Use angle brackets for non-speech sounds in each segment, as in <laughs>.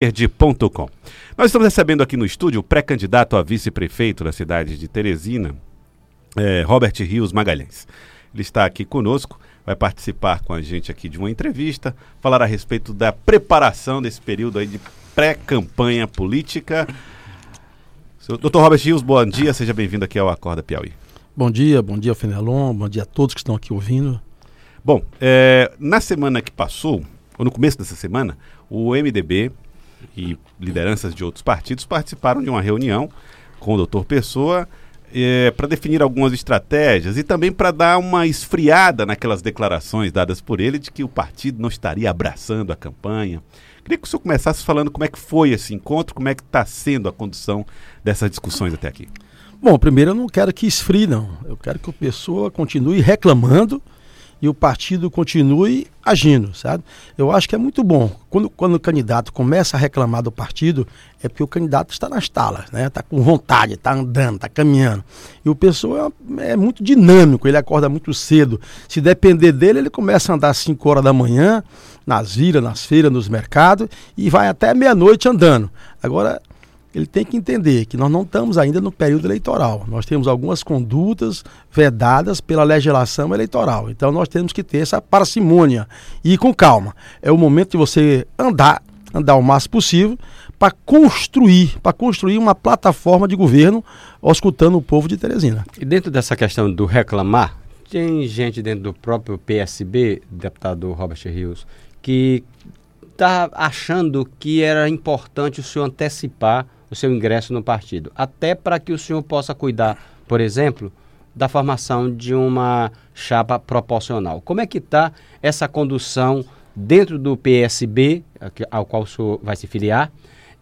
verde.com. Nós estamos recebendo aqui no estúdio o pré-candidato a vice-prefeito da cidade de Teresina, é, Robert Rios Magalhães. Ele está aqui conosco, vai participar com a gente aqui de uma entrevista, falar a respeito da preparação desse período aí de pré-campanha política. Doutor Robert Rios, bom dia, seja bem-vindo aqui ao Acorda Piauí. Bom dia, bom dia Fenelon, bom dia a todos que estão aqui ouvindo. Bom, é, na semana que passou, ou no começo dessa semana, o MDB e lideranças de outros partidos participaram de uma reunião com o doutor Pessoa é, para definir algumas estratégias e também para dar uma esfriada naquelas declarações dadas por ele de que o partido não estaria abraçando a campanha. Queria que o senhor começasse falando como é que foi esse encontro, como é que está sendo a condução dessas discussões até aqui. Bom, primeiro eu não quero que esfrie, não. Eu quero que o Pessoa continue reclamando e o partido continue agindo, sabe? Eu acho que é muito bom. Quando, quando o candidato começa a reclamar do partido, é porque o candidato está nas talas, né? Está com vontade, está andando, está caminhando. E o pessoal é, é, muito dinâmico, ele acorda muito cedo. Se depender dele, ele começa a andar às 5 horas da manhã, nas vilas, nas feiras, nos mercados, e vai até meia-noite andando. Agora, ele tem que entender que nós não estamos ainda no período eleitoral. Nós temos algumas condutas vedadas pela legislação eleitoral. Então nós temos que ter essa parcimônia e com calma. É o momento de você andar, andar o máximo possível para construir, para construir uma plataforma de governo, escutando o povo de Teresina. E dentro dessa questão do reclamar, tem gente dentro do próprio PSB, deputado Robert Rios, que está achando que era importante o senhor antecipar o seu ingresso no partido, até para que o senhor possa cuidar, por exemplo, da formação de uma chapa proporcional. Como é que está essa condução dentro do PSB, ao qual o senhor vai se filiar,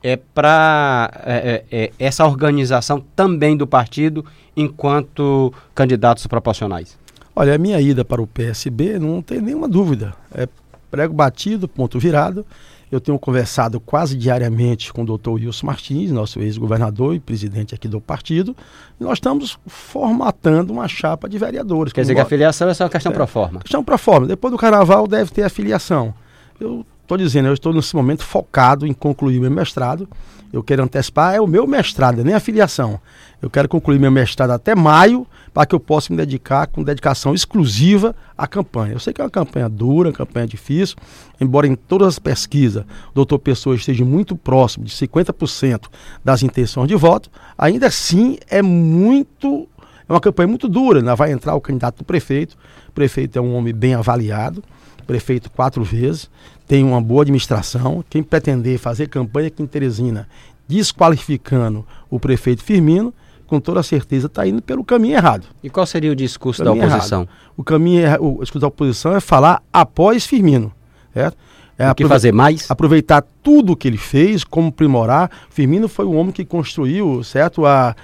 é para é, é, é, essa organização também do partido enquanto candidatos proporcionais? Olha, a minha ida para o PSB não tem nenhuma dúvida. É prego batido, ponto virado. Eu tenho conversado quase diariamente com o doutor Wilson Martins, nosso ex-governador e presidente aqui do partido, e nós estamos formatando uma chapa de vereadores. Quer dizer que a filiação é só uma questão é, pro forma? Questão pro forma. Depois do carnaval deve ter a filiação. Eu estou dizendo, eu estou nesse momento focado em concluir meu mestrado. Eu quero antecipar, é o meu mestrado, nem a filiação. Eu quero concluir meu mestrado até maio, para que eu possa me dedicar com dedicação exclusiva à campanha. Eu sei que é uma campanha dura, uma campanha difícil, embora em todas as pesquisas o doutor Pessoa esteja muito próximo de 50% das intenções de voto, ainda assim é muito. É uma campanha muito dura, né? vai entrar o candidato do prefeito. O prefeito é um homem bem avaliado, prefeito quatro vezes, tem uma boa administração. Quem pretender fazer campanha aqui em Teresina, desqualificando o prefeito Firmino, com toda certeza está indo pelo caminho errado. E qual seria o discurso o da oposição? Errado. O caminho o discurso da oposição é falar após Firmino, certo? É o que fazer mais? Aproveitar tudo o que ele fez, como aprimorar. Firmino foi o homem que construiu, certo, a,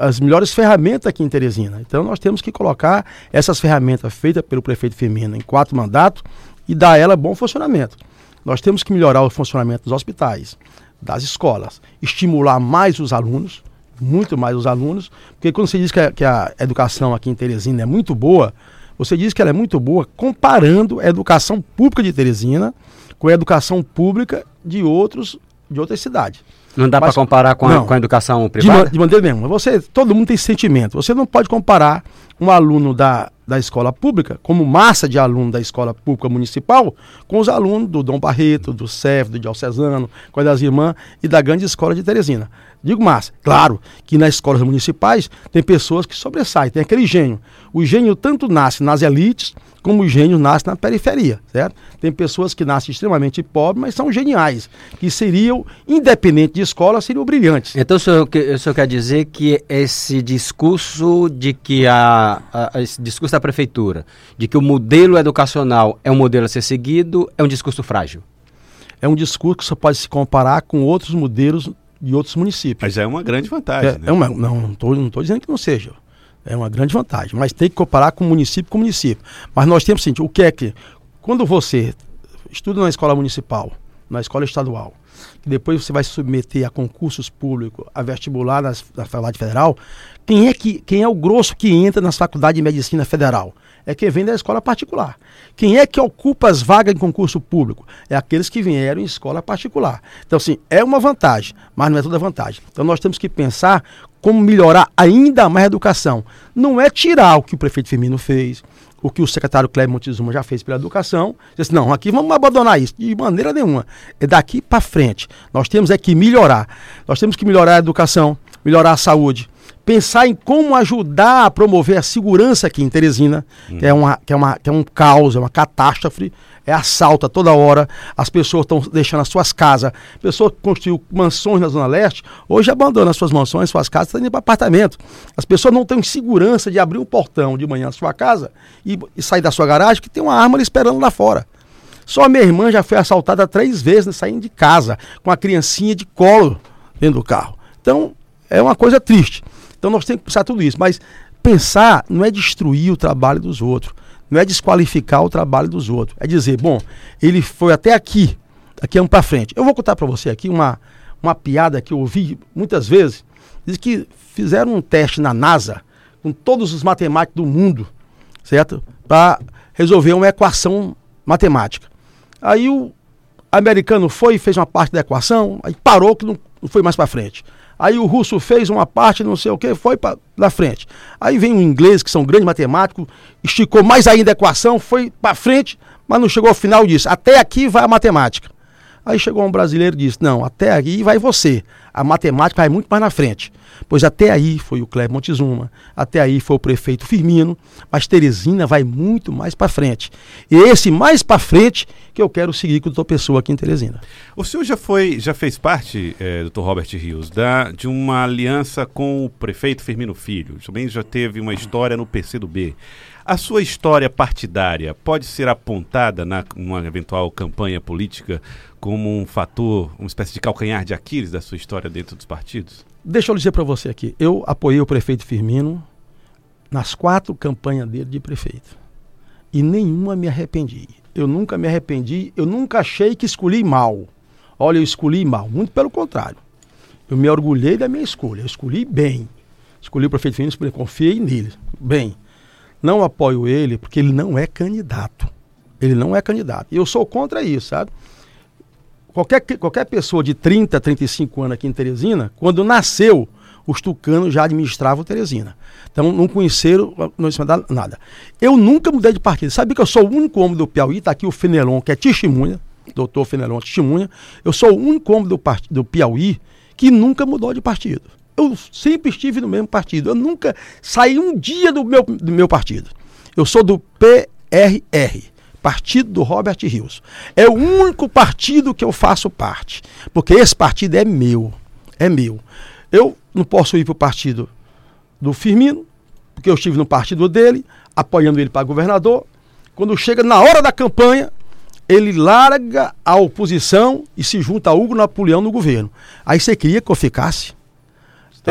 as melhores ferramentas aqui em Teresina. Então nós temos que colocar essas ferramentas feitas pelo prefeito Firmino em quatro mandatos e dar a ela bom funcionamento. Nós temos que melhorar o funcionamento dos hospitais, das escolas, estimular mais os alunos, muito mais os alunos, porque quando você diz que a, que a educação aqui em Teresina é muito boa, você diz que ela é muito boa comparando a educação pública de Teresina com a educação pública de outros de outras cidades. Não dá para comparar com a, com a educação privada? De, de maneira nenhuma. Você, todo mundo tem sentimento. Você não pode comparar um aluno da, da escola pública, como massa de aluno da escola pública municipal, com os alunos do Dom Barreto, do CEF, do Diocesano, com a das Irmãs e da grande escola de Teresina. Digo massa, claro que nas escolas municipais tem pessoas que sobressaem, tem aquele gênio. O gênio tanto nasce nas elites, como o gênio nasce na periferia, certo? Tem pessoas que nascem extremamente pobres, mas são geniais, que seriam, independente de escola, seriam brilhantes. Então o senhor, o senhor quer dizer que esse discurso de que a, a, esse discurso da prefeitura, de que o modelo educacional é um modelo a ser seguido, é um discurso frágil? É um discurso que só pode se comparar com outros modelos de outros municípios. Mas é uma grande vantagem. É, né? é uma, não, não estou não dizendo que não seja. É uma grande vantagem. Mas tem que comparar com município com município. Mas nós temos assim, o que é que. Quando você estuda na escola municipal, na escola estadual, que depois você vai se submeter a concursos públicos, a vestibular nas, na Faculdade Federal, quem é, que, quem é o grosso que entra nas faculdades de medicina federal? É quem vem da escola particular. Quem é que ocupa as vagas em concurso público? É aqueles que vieram em escola particular. Então, assim, é uma vantagem, mas não é toda vantagem. Então, nós temos que pensar como melhorar ainda mais a educação. Não é tirar o que o prefeito Firmino fez, o que o secretário Cleber Montezuma já fez pela educação. Disse, não, aqui vamos abandonar isso. De maneira nenhuma. É daqui para frente. Nós temos é que melhorar. Nós temos que melhorar a educação, melhorar a saúde, pensar em como ajudar a promover a segurança aqui em Teresina, hum. que, é uma, que, é uma, que é um caos, é uma catástrofe é assalto a toda hora, as pessoas estão deixando as suas casas, pessoas que construíram mansões na Zona Leste, hoje abandonam as suas mansões, suas casas, estão indo para apartamento. As pessoas não têm segurança de abrir um portão de manhã na sua casa e, e sair da sua garagem, que tem uma arma ali esperando lá fora. Só minha irmã já foi assaltada três vezes né, saindo de casa, com a criancinha de colo dentro do carro. Então, é uma coisa triste. Então, nós temos que pensar tudo isso. Mas pensar não é destruir o trabalho dos outros não é desqualificar o trabalho dos outros. É dizer, bom, ele foi até aqui, aqui é um para frente. Eu vou contar para você aqui uma, uma piada que eu ouvi muitas vezes. Diz que fizeram um teste na NASA com todos os matemáticos do mundo, certo? Para resolver uma equação matemática. Aí o americano foi e fez uma parte da equação, aí parou que não, não foi mais para frente. Aí o russo fez uma parte, não sei o que, foi para na frente. Aí vem o inglês, que são grandes matemáticos, esticou mais ainda a equação, foi para frente, mas não chegou ao final disso. Até aqui vai a matemática. Aí chegou um brasileiro e disse: Não, até aí vai você. A matemática vai muito mais na frente. Pois até aí foi o Cleber Montezuma, até aí foi o prefeito Firmino, mas Teresina vai muito mais para frente. E é esse mais para frente que eu quero seguir com o doutor Pessoa aqui em Teresina. O senhor já foi, já fez parte, é, doutor Robert Rios, da, de uma aliança com o prefeito Firmino Filho. Também já teve uma história no PCdoB. A sua história partidária pode ser apontada na numa eventual campanha política como um fator, uma espécie de calcanhar de Aquiles da sua história dentro dos partidos? Deixa eu dizer para você aqui, eu apoiei o prefeito Firmino nas quatro campanhas dele de prefeito. E nenhuma me arrependi. Eu nunca me arrependi, eu nunca achei que escolhi mal. Olha, eu escolhi mal, muito pelo contrário. Eu me orgulhei da minha escolha, eu escolhi bem. Escolhi o prefeito Firmino, confiei nele. Bem, não apoio ele porque ele não é candidato. Ele não é candidato. E eu sou contra isso, sabe? Qualquer, qualquer pessoa de 30, 35 anos aqui em Teresina, quando nasceu, os tucanos já administravam Teresina. Então não conheceram, não disseram nada. Eu nunca mudei de partido. Sabe que eu sou o único homem do Piauí, está aqui o Fenelon, que é testemunha, doutor Fenelon, testemunha. Eu sou o único homem do, do Piauí que nunca mudou de partido. Eu sempre estive no mesmo partido. Eu nunca saí um dia do meu, do meu partido. Eu sou do PRR partido do Robert Rios. É o único partido que eu faço parte, porque esse partido é meu, é meu. Eu não posso ir para o partido do Firmino, porque eu estive no partido dele, apoiando ele para governador. Quando chega na hora da campanha, ele larga a oposição e se junta a Hugo Napoleão no governo. Aí você queria que eu ficasse?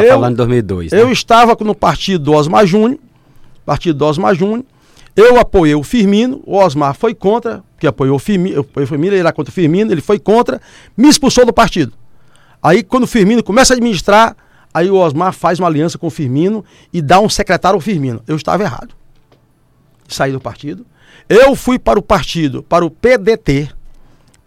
Você está falando de 2002. Né? Eu estava no partido do Osmar Júnior, partido do Osmar Júnior, eu apoiei o Firmino, o Osmar foi contra, que apoiou o Firmino, o Firmino, ele era contra o Firmino, ele foi contra, me expulsou do partido. Aí quando o Firmino começa a administrar, aí o Osmar faz uma aliança com o Firmino e dá um secretário ao Firmino. Eu estava errado. Saí do partido. Eu fui para o partido, para o PDT.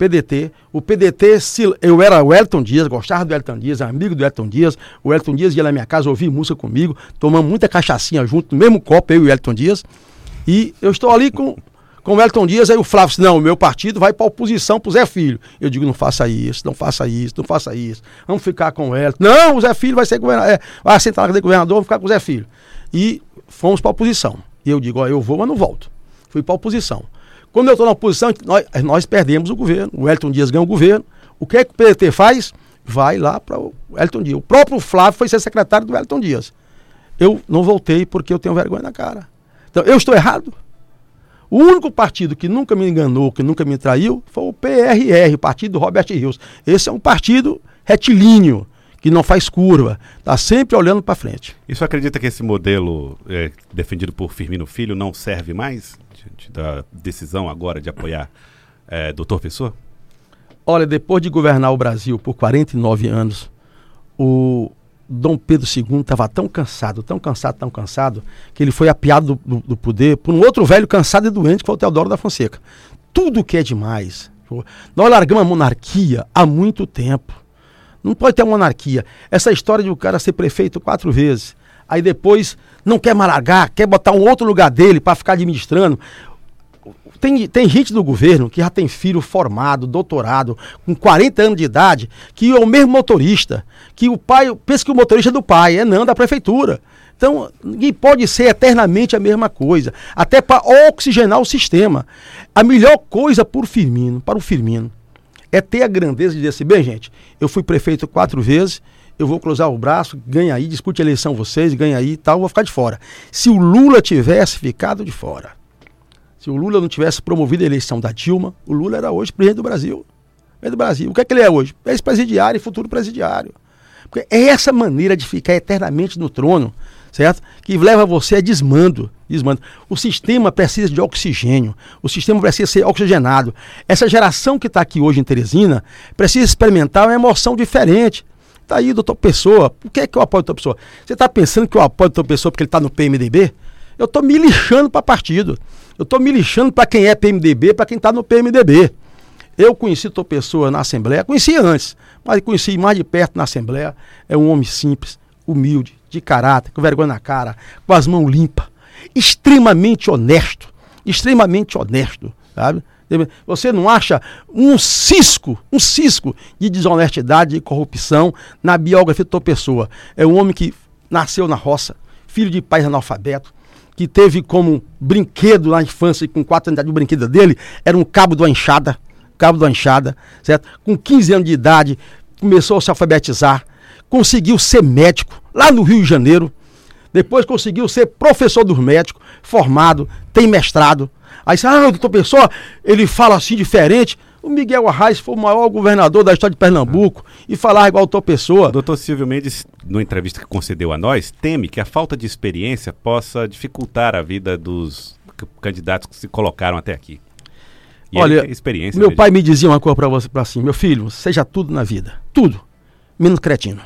PDT. O PDT, eu era o Elton Dias, gostava do Elton Dias, amigo do Elton Dias. O Elton Dias ia na minha casa ouvir música comigo, tomamos muita cachaçinha junto, no mesmo copo, eu e o Elton Dias. E eu estou ali com, com o Elton Dias, aí o Flávio disse, não, o meu partido vai para oposição para o Zé Filho. Eu digo, não faça isso, não faça isso, não faça isso. Vamos ficar com o Elton. Não, o Zé Filho vai ser governador, é, vai sentar na cadeira de governador, vamos ficar com o Zé Filho. E fomos para oposição. E eu digo, ó, eu vou, mas não volto. Fui para oposição. Quando eu estou na oposição, nós, nós perdemos o governo. O Elton Dias ganha o governo. O que é que o PDT faz? Vai lá para o Elton Dias. O próprio Flávio foi ser secretário do Elton Dias. Eu não voltei porque eu tenho vergonha na cara. Então, eu estou errado? O único partido que nunca me enganou, que nunca me traiu, foi o PRR, Partido do Robert Rios. Esse é um partido retilíneo, que não faz curva, está sempre olhando para frente. E você acredita que esse modelo é, defendido por Firmino Filho não serve mais diante da decisão agora de apoiar é, doutor Pessoa? Olha, depois de governar o Brasil por 49 anos, o Dom Pedro II estava tão cansado, tão cansado, tão cansado, que ele foi apiado do, do, do, poder por um outro velho cansado e doente, que foi o Teodoro da Fonseca. Tudo que é demais. Nós largamos a monarquia há muito tempo. Não pode ter uma monarquia. Essa história de o cara ser prefeito quatro vezes, aí depois não quer mais largar, quer botar um outro lugar dele para ficar administrando. Tem, tem gente do governo que já tem filho formado, doutorado, com 40 anos de idade, que é o mesmo motorista, que o pai, pensa que o motorista é do pai, é não da prefeitura. Então, ninguém pode ser eternamente a mesma coisa, até para oxigenar o sistema. A melhor coisa para o Firmino, para o Firmino, é ter a grandeza de dizer assim, bem, gente, eu fui prefeito quatro vezes, eu vou cruzar o braço, ganha aí, discute a eleição vocês, ganha aí e tal, vou ficar de fora. Se o Lula tivesse ficado de fora, se o Lula não tivesse promovido a eleição da Dilma, o Lula era hoje presidente do Brasil. Presidente do Brasil. O que é que ele é hoje? Ex-presidiário e futuro presidiário. Porque é essa maneira de ficar eternamente no trono, certo? Que leva você a desmando, desmando. O sistema precisa de oxigênio, o sistema precisa ser oxigenado. Essa geração que está aqui hoje em Teresina precisa experimentar uma emoção diferente. Está aí, doutor Pessoa. Por que, é que eu apoio doutor Pessoa? Você está pensando que eu apoio o doutor Pessoa porque ele está no PMDB? Eu estou me lixando para partido. Eu estou me lixando para quem é PMDB, para quem está no PMDB. Eu conheci tua pessoa na Assembleia, conheci antes, mas conheci mais de perto na Assembleia. É um homem simples, humilde, de caráter, com vergonha na cara, com as mãos limpas, extremamente honesto, extremamente honesto, sabe? Você não acha um cisco, um cisco de desonestidade e corrupção na biografia de tua pessoa. É um homem que nasceu na roça, filho de pais analfabetos, que teve como brinquedo na infância, com 4 anos de idade, o brinquedo dele era um cabo de uma enxada, cabo de uma enxada, certo? Com 15 anos de idade, começou a se alfabetizar, conseguiu ser médico lá no Rio de Janeiro, depois conseguiu ser professor dos médicos, formado, tem mestrado. Aí, ah, o doutor Pessoa, ele fala assim diferente. O Miguel Arraes foi o maior governador da história de Pernambuco e falar igual outra pessoa. Doutor Silvio Mendes, numa entrevista que concedeu a nós, teme que a falta de experiência possa dificultar a vida dos candidatos que se colocaram até aqui. E Olha, experiência meu pai me dizia uma coisa para você, para assim, meu filho, seja tudo na vida, tudo, menos cretino.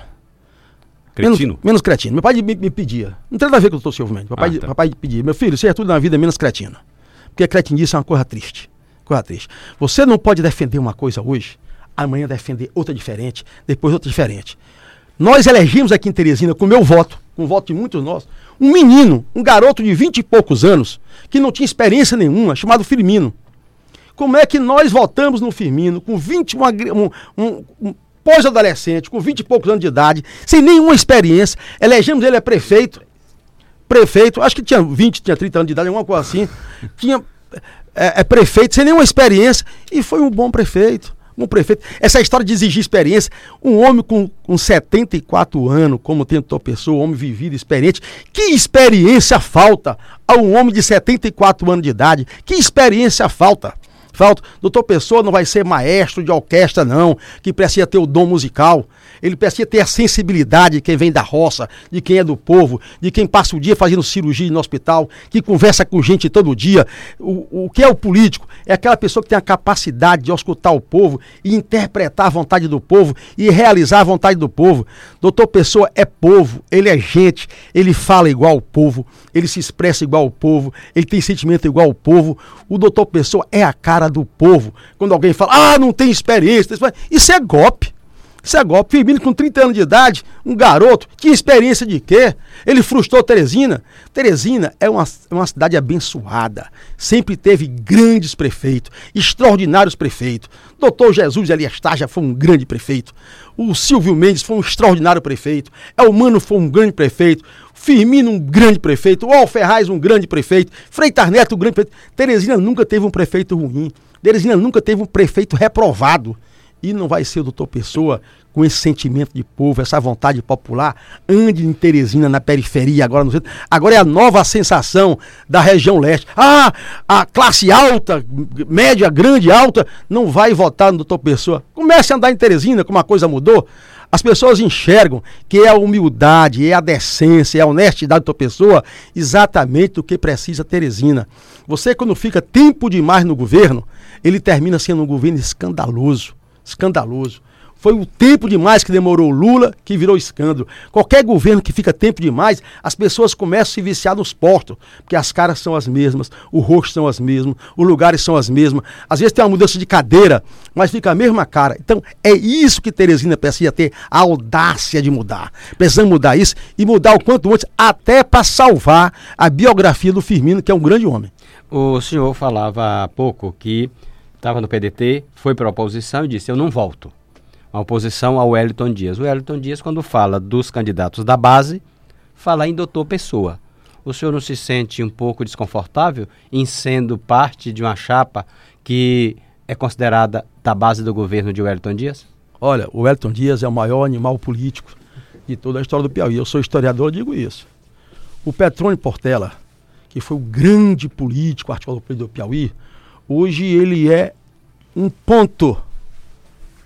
Cretino? Menos, menos cretino. Meu pai me, me, pedia, não tem nada a ver com o doutor Silvio Mendes, meu, ah, tá. meu pai pedia, meu filho, seja tudo na vida, menos cretino. Porque cretinice é uma coisa triste coisa triste. Você não pode defender uma coisa hoje, amanhã defender outra diferente, depois outra diferente. Nós elegimos aqui em Teresina, com meu voto, com o voto de muitos nossos, um menino, um garoto de vinte e poucos anos, que não tinha experiência nenhuma, chamado Firmino. Como é que nós votamos no Firmino com 20, uma, um, um, um pós-adolescente, com 20 e poucos anos de idade, sem nenhuma experiência, elegemos ele a prefeito, prefeito, acho que tinha 20, tinha 30 anos de idade, alguma coisa assim, tinha é, é, prefeito sem nenhuma experiência e foi um bom prefeito. Um prefeito. Essa história de exigir experiência, um homem com, com 74 anos, como tem tua pessoa, um homem vivido, experiente, que experiência falta a um homem de 74 anos de idade? Que experiência falta? Falta. Doutor Pessoa não vai ser maestro de orquestra, não, que precisa ter o dom musical. Ele precisa ter a sensibilidade de quem vem da roça, de quem é do povo, de quem passa o dia fazendo cirurgia no hospital, que conversa com gente todo dia. O, o que é o político? É aquela pessoa que tem a capacidade de escutar o povo e interpretar a vontade do povo e realizar a vontade do povo. Doutor Pessoa é povo, ele é gente, ele fala igual ao povo, ele se expressa igual ao povo, ele tem sentimento igual ao povo. O doutor Pessoa é a cara do povo. Quando alguém fala, ah, não tem experiência, isso é golpe. Isso é golpe. Firmino, com 30 anos de idade, um garoto, tinha experiência de quê? Ele frustrou Teresina. Teresina é uma, é uma cidade abençoada. Sempre teve grandes prefeitos, extraordinários prefeitos. Doutor Jesus Elias Tarja foi um grande prefeito. O Silvio Mendes foi um extraordinário prefeito. Elmano foi um grande prefeito. Firmino, um grande prefeito. O Alferraz, um grande prefeito. Freitas Neto, um grande prefeito. Teresina nunca teve um prefeito ruim. Teresina nunca teve um prefeito reprovado. E não vai ser o doutor Pessoa com esse sentimento de povo, essa vontade popular, ande em Teresina, na periferia, agora no centro. Agora é a nova sensação da região leste. Ah, a classe alta, média, grande, alta, não vai votar no doutor Pessoa. Comece a andar em Teresina, como a coisa mudou. As pessoas enxergam que é a humildade, é a decência, é a honestidade da tua pessoa exatamente o que precisa Teresina. Você, quando fica tempo demais no governo, ele termina sendo um governo escandaloso Escandaloso. Foi o tempo demais que demorou Lula, que virou escândalo. Qualquer governo que fica tempo demais, as pessoas começam a se viciar nos postos, porque as caras são as mesmas, o rosto são as mesmas, os lugares são as mesmas. Às vezes tem uma mudança de cadeira, mas fica a mesma cara. Então, é isso que Teresina precisa ter, a audácia de mudar. Precisamos mudar isso e mudar o quanto antes, até para salvar a biografia do Firmino, que é um grande homem. O senhor falava há pouco que estava no PDT, foi para a oposição e disse: Eu não volto a oposição ao Wellington Dias. O Wellington Dias, quando fala dos candidatos da base, fala em doutor Pessoa. O senhor não se sente um pouco desconfortável em sendo parte de uma chapa que é considerada da base do governo de Wellington Dias? Olha, o Wellington Dias é o maior animal político de toda a história do Piauí. Eu sou historiador, eu digo isso. O Petrônio Portela, que foi o grande político articulador do Piauí, hoje ele é um ponto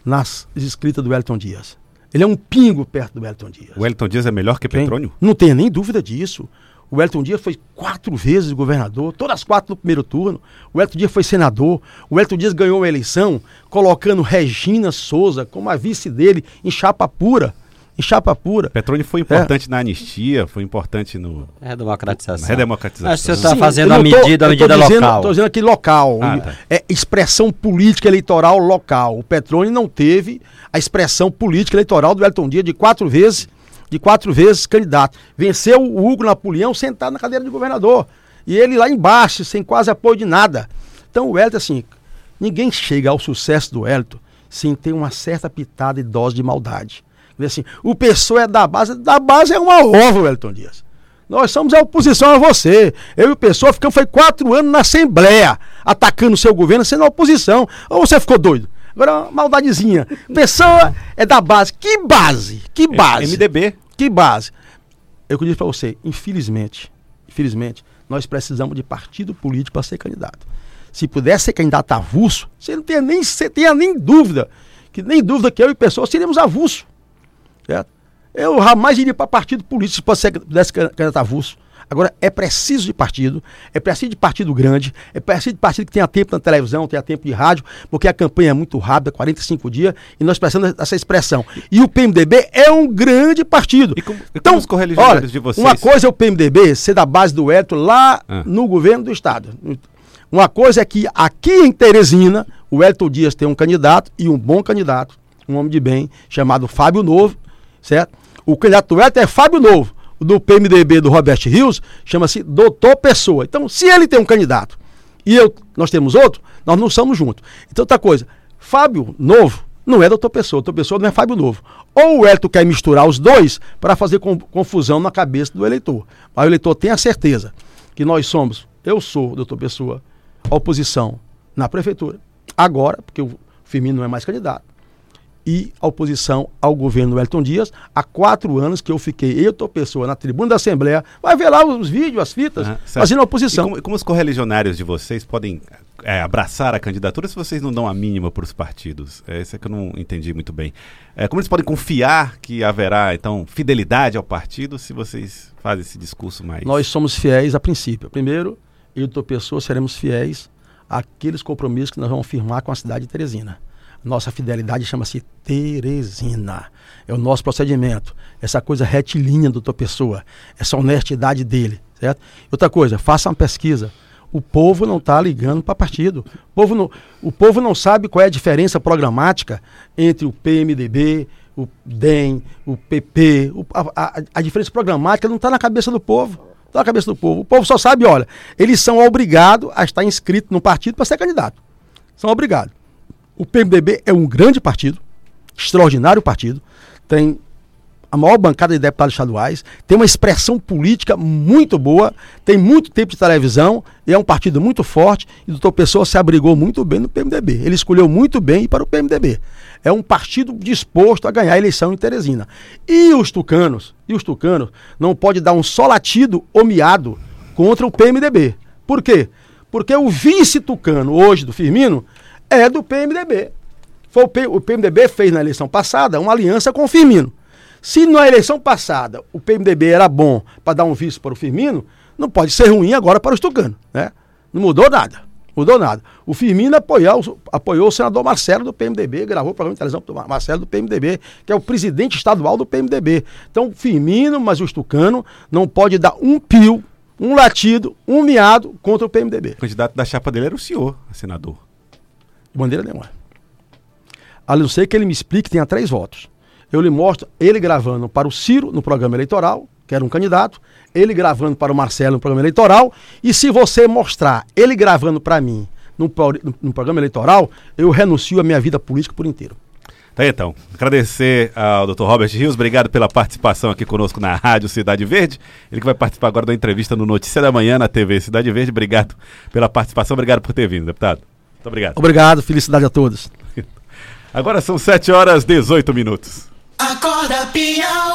nas escritas do Wellington Dias. Ele é um pingo perto do Wellington Dias. O Wellington Dias é melhor que Petrônio? Não tenha nem dúvida disso. O Wellington Dias foi quatro vezes governador, todas as quatro no primeiro turno. O Wellington Dias foi senador. O Wellington Dias ganhou a eleição colocando Regina Souza como a vice dele em chapa pura em chapa pura. Petrone foi importante é. na anistia, foi importante no. Redemocratização. Redemocratização. Mas você está fazendo a medida, a medida dizendo, local. Estou dizendo aqui local. Ah, tá. É expressão política eleitoral local. O Petrone não teve a expressão política eleitoral do Elton Dias de quatro vezes, de quatro vezes candidato. Venceu o Hugo Napoleão sentado na cadeira de governador. E ele lá embaixo, sem quase apoio de nada. Então o Elton, assim, ninguém chega ao sucesso do Elton sem ter uma certa pitada e dose de maldade assim, o pessoal é da base, da base é uma ova, Wellington Dias. Nós somos a oposição a você. Eu e o pessoal ficamos foi quatro anos na Assembleia, atacando o seu governo, sendo oposição. Ou você ficou doido? Agora, maldadezinha. <laughs> Pessoa é da base. Que base? Que base? MDB. Que base? Eu disse para você, infelizmente, infelizmente, nós precisamos de partido político para ser candidato. Se pudesse ser candidato avulso, você não tenha nem, você tenha nem dúvida, que nem dúvida que eu e pessoa seríamos avulso. Certo? Eu jamais iria para partido político se pudesse candidato avulso. Agora, é preciso de partido, é preciso de partido grande, é preciso de partido que tenha tempo na televisão, tenha tempo de rádio, porque a campanha é muito rápida, 45 dias, e nós precisamos dessa expressão. E o PMDB é um grande partido. E como, então, olha, de vocês? uma coisa é o PMDB ser da base do Eto lá ah. no governo do Estado. Uma coisa é que aqui em Teresina, o Elton Dias tem um candidato, e um bom candidato, um homem de bem, chamado Fábio Novo, certo? O candidato é Fábio Novo. Do PMDB do Robert Rios chama-se Doutor Pessoa. Então, se ele tem um candidato e eu, nós temos outro, nós não somos juntos. Então, outra coisa, Fábio Novo não é Doutor Pessoa, Doutor Pessoa não é Fábio Novo. Ou o Hélito quer misturar os dois para fazer confusão na cabeça do eleitor. Mas o eleitor tem a certeza que nós somos, eu sou, Doutor Pessoa, oposição na prefeitura. Agora, porque o Firmino não é mais candidato e a oposição ao governo Wellington Dias. Há quatro anos que eu fiquei, eu, tô pessoa, na tribuna da Assembleia, vai ver lá os vídeos, as fitas, ah, fazendo a oposição. E como, como os correligionários de vocês podem é, abraçar a candidatura se vocês não dão a mínima para os partidos? É isso é que eu não entendi muito bem. É, como eles podem confiar que haverá, então, fidelidade ao partido se vocês fazem esse discurso mais... Nós somos fiéis a princípio. Primeiro, eu e pessoa seremos fiéis àqueles compromissos que nós vamos firmar com a cidade de Teresina. Nossa fidelidade chama-se Teresina. É o nosso procedimento. Essa coisa retilínea doutor Pessoa. Essa honestidade dele. Certo? Outra coisa, faça uma pesquisa. O povo não está ligando para partido. O povo, não, o povo não sabe qual é a diferença programática entre o PMDB, o DEM, o PP. O, a, a, a, diferença programática não está na cabeça do povo. Está na cabeça do povo. O povo só sabe, olha, eles são obrigados a estar inscritos no partido para ser candidato. São obrigados. O PMDB é um grande partido, extraordinário partido, tem a maior bancada de deputados estaduais, tem uma expressão política muito boa, tem muito tempo de televisão, e é um partido muito forte, e o doutor Pessoa se abrigou muito bem no PMDB. Ele escolheu muito bem para o PMDB. É um partido disposto a ganhar a eleição em Teresina. E os tucanos, e os tucanos não pode dar um só latido ou miado contra o PMDB. Por quê? Porque o vice tucano hoje do Firmino é do PMDB. Foi o, o PMDB fez na eleição passada uma aliança com o Firmino. Se na eleição passada o PMDB era bom para dar um vice para o Firmino, não pode ser ruim agora para os tucanos. Né? Não mudou nada. Mudou nada. O Firmino apoiou, apoiou o senador Marcelo do PMDB, gravou o programa de televisão do Marcelo do PMDB, que é o presidente estadual do PMDB. Então, Firmino, mas o Estucano, não pode dar um pio, um latido, um miado contra o PMDB. O candidato da chapa dele era o senhor, senador. De maneira nenhuma. A não ser que ele me explique que tenha três votos. Eu lhe mostro ele gravando para o Ciro no programa eleitoral, que era um candidato, ele gravando para o Marcelo no programa eleitoral, e se você mostrar ele gravando para mim no, no, programa eleitoral, eu renuncio a minha vida política por inteiro. Tá aí, então. Agradecer ao Dr. Robert Rios, obrigado pela participação aqui conosco na Rádio Cidade Verde. Ele que vai participar agora da entrevista no Notícia da Manhã na TV Cidade Verde. Obrigado pela participação, obrigado por ter vindo, deputado. Muito obrigado. Obrigado, felicidade a todos. <laughs> Agora são 7 horas e 18 minutos. Acorda, Piau.